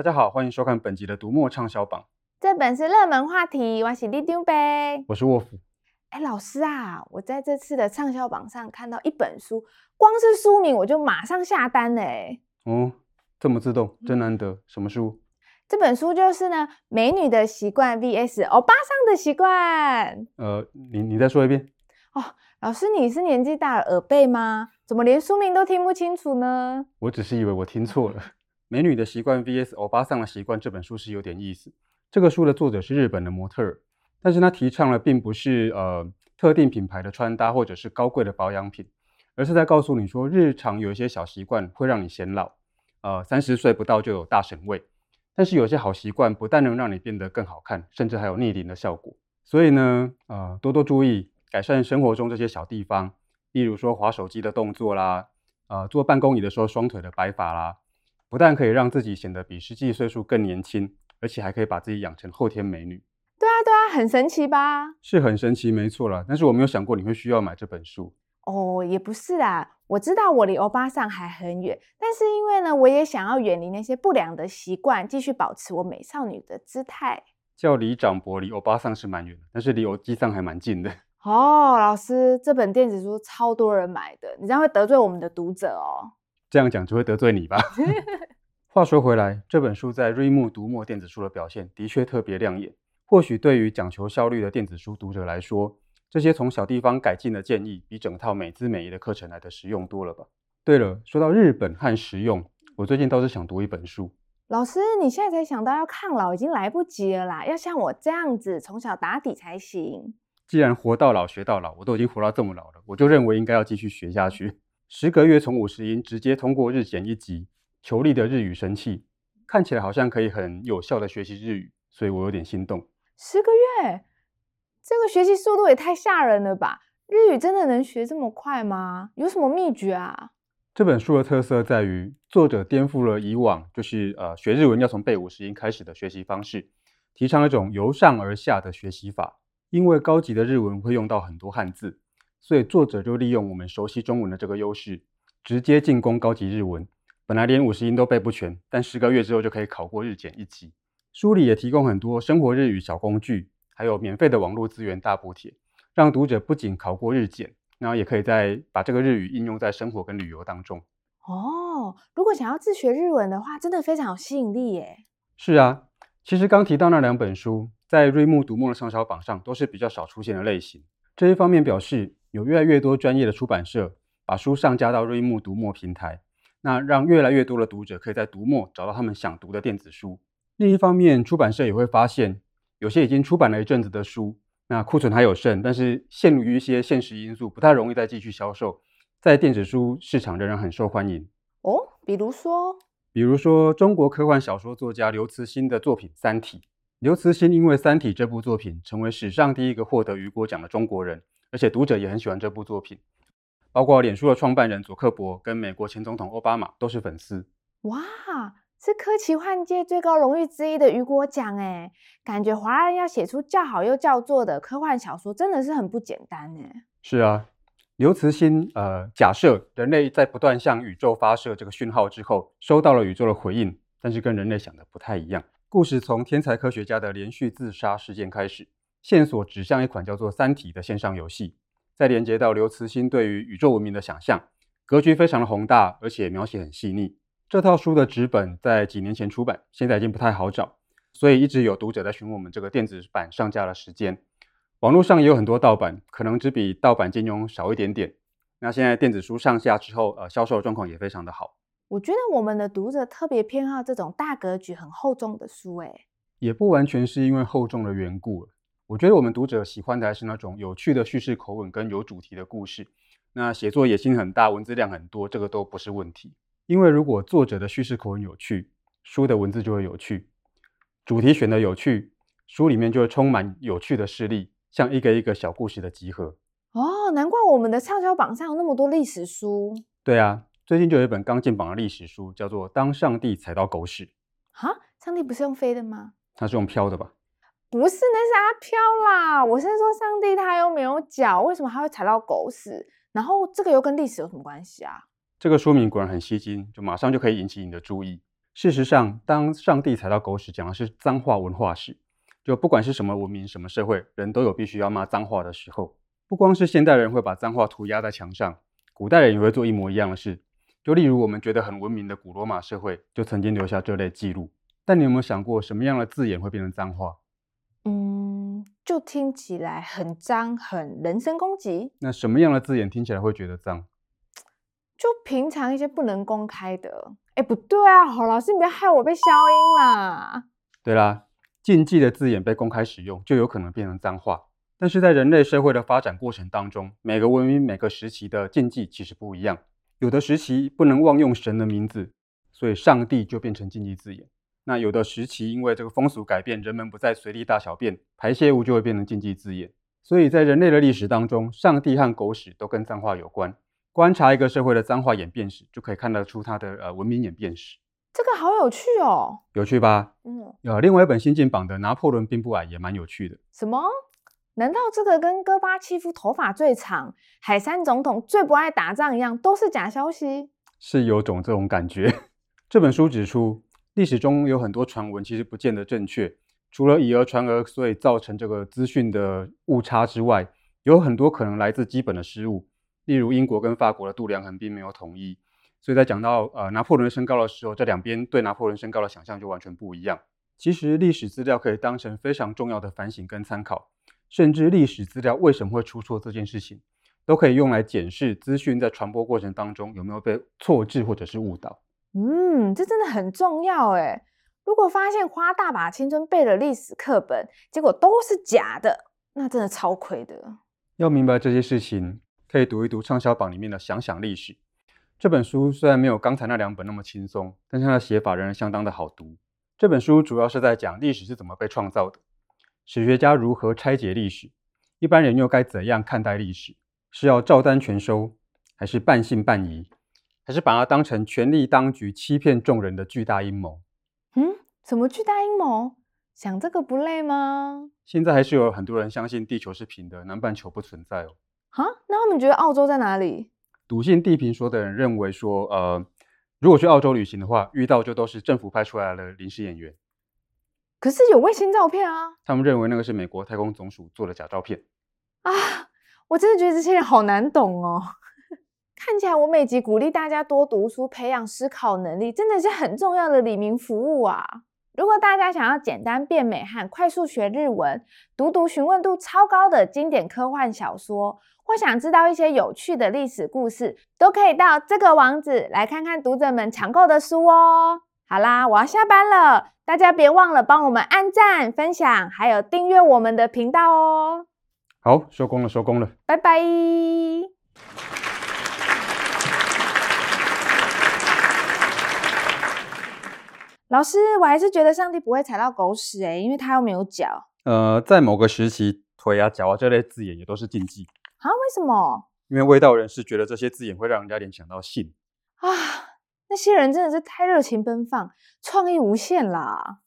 大家好，欢迎收看本集的读墨畅销榜。这本是热门话题，我是里丢呗，我是沃夫。哎，老师啊，我在这次的畅销榜上看到一本书，光是书名我就马上下单嘞。哦，这么自动，真难得。什么书？这本书就是呢，《美女的习惯 VS 欧巴桑的习惯》。呃，你你再说一遍。哦，老师，你是年纪大了耳背吗？怎么连书名都听不清楚呢？我只是以为我听错了。《美女的习惯 VS 欧巴桑的习惯》这本书是有点意思。这个书的作者是日本的模特儿，但是他提倡的并不是呃特定品牌的穿搭或者是高贵的保养品，而是在告诉你说，日常有一些小习惯会让你显老，呃，三十岁不到就有大神位。但是有些好习惯不但能让你变得更好看，甚至还有逆龄的效果。所以呢，呃，多多注意改善生活中这些小地方，例如说滑手机的动作啦，呃，坐办公椅的时候双腿的摆法啦，不但可以让自己显得比实际岁数更年轻，而且还可以把自己养成后天美女。对啊，对啊，很神奇吧？是很神奇，没错啦。但是我没有想过你会需要买这本书。哦，也不是啦。我知道我离欧巴桑还很远，但是因为呢，我也想要远离那些不良的习惯，继续保持我美少女的姿态。叫李长博离欧巴桑是蛮远的，但是离欧基桑还蛮近的。哦，老师，这本电子书超多人买的，你这样会得罪我们的读者哦。这样讲就会得罪你吧？话说回来，这本书在瑞木读墨电子书的表现的确特别亮眼。或许对于讲求效率的电子书读者来说，这些从小地方改进的建议，比整套美姿美仪的课程来的实用多了吧？对了，说到日本和实用，我最近倒是想读一本书。老师，你现在才想到要抗老，已经来不及了啦！要像我这样子从小打底才行。既然活到老学到老，我都已经活到这么老了，我就认为应该要继续学下去。十个月从五十音直接通过日检一级，求力的日语神器，看起来好像可以很有效的学习日语，所以我有点心动。十个月？这个学习速度也太吓人了吧！日语真的能学这么快吗？有什么秘诀啊？这本书的特色在于，作者颠覆了以往就是呃学日文要从背五十音开始的学习方式，提倡一种由上而下的学习法。因为高级的日文会用到很多汉字，所以作者就利用我们熟悉中文的这个优势，直接进攻高级日文。本来连五十音都背不全，但十个月之后就可以考过日检一级。书里也提供很多生活日语小工具。还有免费的网络资源大补贴，让读者不仅考过日检，然后也可以再把这个日语应用在生活跟旅游当中。哦，如果想要自学日文的话，真的非常有吸引力耶。是啊，其实刚提到那两本书，在瑞木读墨的畅销榜上都是比较少出现的类型。这一方面表示有越来越多专业的出版社把书上架到瑞木读墨平台，那让越来越多的读者可以在读墨找到他们想读的电子书。另一方面，出版社也会发现。有些已经出版了一阵子的书，那库存还有剩，但是限于一些现实因素，不太容易再继续销售，在电子书市场仍然很受欢迎。哦，比如说，比如说中国科幻小说作家刘慈欣的作品《三体》。刘慈欣因为《三体》这部作品，成为史上第一个获得雨果奖的中国人，而且读者也很喜欢这部作品，包括脸书的创办人佐克伯跟美国前总统奥巴马都是粉丝。哇！是科奇幻界最高荣誉之一的雨果奖诶，感觉华人要写出叫好又叫座的科幻小说，真的是很不简单诶。是啊，刘慈欣呃，假设人类在不断向宇宙发射这个讯号之后，收到了宇宙的回应，但是跟人类想的不太一样。故事从天才科学家的连续自杀事件开始，线索指向一款叫做《三体》的线上游戏，再连接到刘慈欣对于宇宙文明的想象，格局非常的宏大，而且描写很细腻。这套书的纸本在几年前出版，现在已经不太好找，所以一直有读者在询问我们这个电子版上架的时间。网络上也有很多盗版，可能只比盗版金庸少一点点。那现在电子书上架之后，呃，销售状况也非常的好。我觉得我们的读者特别偏好这种大格局、很厚重的书，诶，也不完全是因为厚重的缘故。我觉得我们读者喜欢的还是那种有趣的叙事口吻跟有主题的故事。那写作野心很大，文字量很多，这个都不是问题。因为如果作者的叙事口吻有趣，书的文字就会有趣；主题选的有趣，书里面就会充满有趣的事例，像一个一个小故事的集合。哦，难怪我们的畅销榜上有那么多历史书。对啊，最近就有一本刚进榜的历史书，叫做《当上帝踩到狗屎》。哈，上帝不是用飞的吗？他是用飘的吧？不是，那是阿飘啦。我是说，上帝他又没有脚，为什么他会踩到狗屎？然后这个又跟历史有什么关系啊？这个说明果然很吸睛，就马上就可以引起你的注意。事实上，当上帝踩到狗屎讲的是脏话文化史，就不管是什么文明、什么社会，人都有必须要骂脏话的时候。不光是现代人会把脏话涂鸦在墙上，古代人也会做一模一样的事。就例如我们觉得很文明的古罗马社会，就曾经留下这类记录。但你有没有想过，什么样的字眼会变成脏话？嗯，就听起来很脏，很人身攻击。那什么样的字眼听起来会觉得脏？就平常一些不能公开的。哎，不对啊，好，老师，你不要害我被消音啦。对啦，禁忌的字眼被公开使用，就有可能变成脏话。但是在人类社会的发展过程当中，每个文明、每个时期的禁忌其实不一样。有的时期不能妄用神的名字，所以上帝就变成禁忌字眼。那有的时期因为这个风俗改变，人们不再随地大小便，排泄物就会变成禁忌字眼。所以在人类的历史当中，上帝和狗屎都跟脏话有关。观察一个社会的脏话演变史，就可以看得出它的呃文明演变史。这个好有趣哦，有趣吧？嗯。有另外一本新近榜的《拿破仑并不矮》也蛮有趣的。什么？难道这个跟戈巴契夫头发最长、海山总统最不爱打仗一样，都是假消息？是有种这种感觉。这本书指出，历史中有很多传闻其实不见得正确，除了以讹传讹，所以造成这个资讯的误差之外，有很多可能来自基本的失误。例如，英国跟法国的度量衡并没有统一，所以在讲到呃拿破仑身高的时候，这两边对拿破仑身高的想象就完全不一样。其实，历史资料可以当成非常重要的反省跟参考。甚至历史资料为什么会出错这件事情，都可以用来检视资讯在传播过程当中有没有被错置或者是误导。嗯，这真的很重要诶。如果发现花大把青春背了历史课本，结果都是假的，那真的超亏的。要明白这些事情，可以读一读畅销榜里面的《想想历史》这本书。虽然没有刚才那两本那么轻松，但是它的写法仍然相当的好读。这本书主要是在讲历史是怎么被创造的。史学家如何拆解历史？一般人又该怎样看待历史？是要照单全收，还是半信半疑，还是把它当成权力当局欺骗众人的巨大阴谋？嗯，什么巨大阴谋？想这个不累吗？现在还是有很多人相信地球是平的，南半球不存在哦。哈，那他们觉得澳洲在哪里？笃信地平说的人认为说，呃，如果去澳洲旅行的话，遇到就都是政府派出来的临时演员。可是有卫星照片啊！他们认为那个是美国太空总署做的假照片啊！我真的觉得这些人好难懂哦。看起来我每集鼓励大家多读书，培养思考能力，真的是很重要的里民服务啊！如果大家想要简单变美和快速学日文，读读询问度超高的经典科幻小说，或想知道一些有趣的历史故事，都可以到这个网址来看看读者们抢购的书哦。好啦，我要下班了，大家别忘了帮我们按赞、分享，还有订阅我们的频道哦。好，收工了，收工了，拜拜。老师，我还是觉得上帝不会踩到狗屎诶，因为他又没有脚。呃，在某个时期，腿啊、脚啊这类字眼也都是禁忌。啊？为什么？因为味道人士觉得这些字眼会让人家联想到性。啊。那些人真的是太热情奔放，创意无限啦！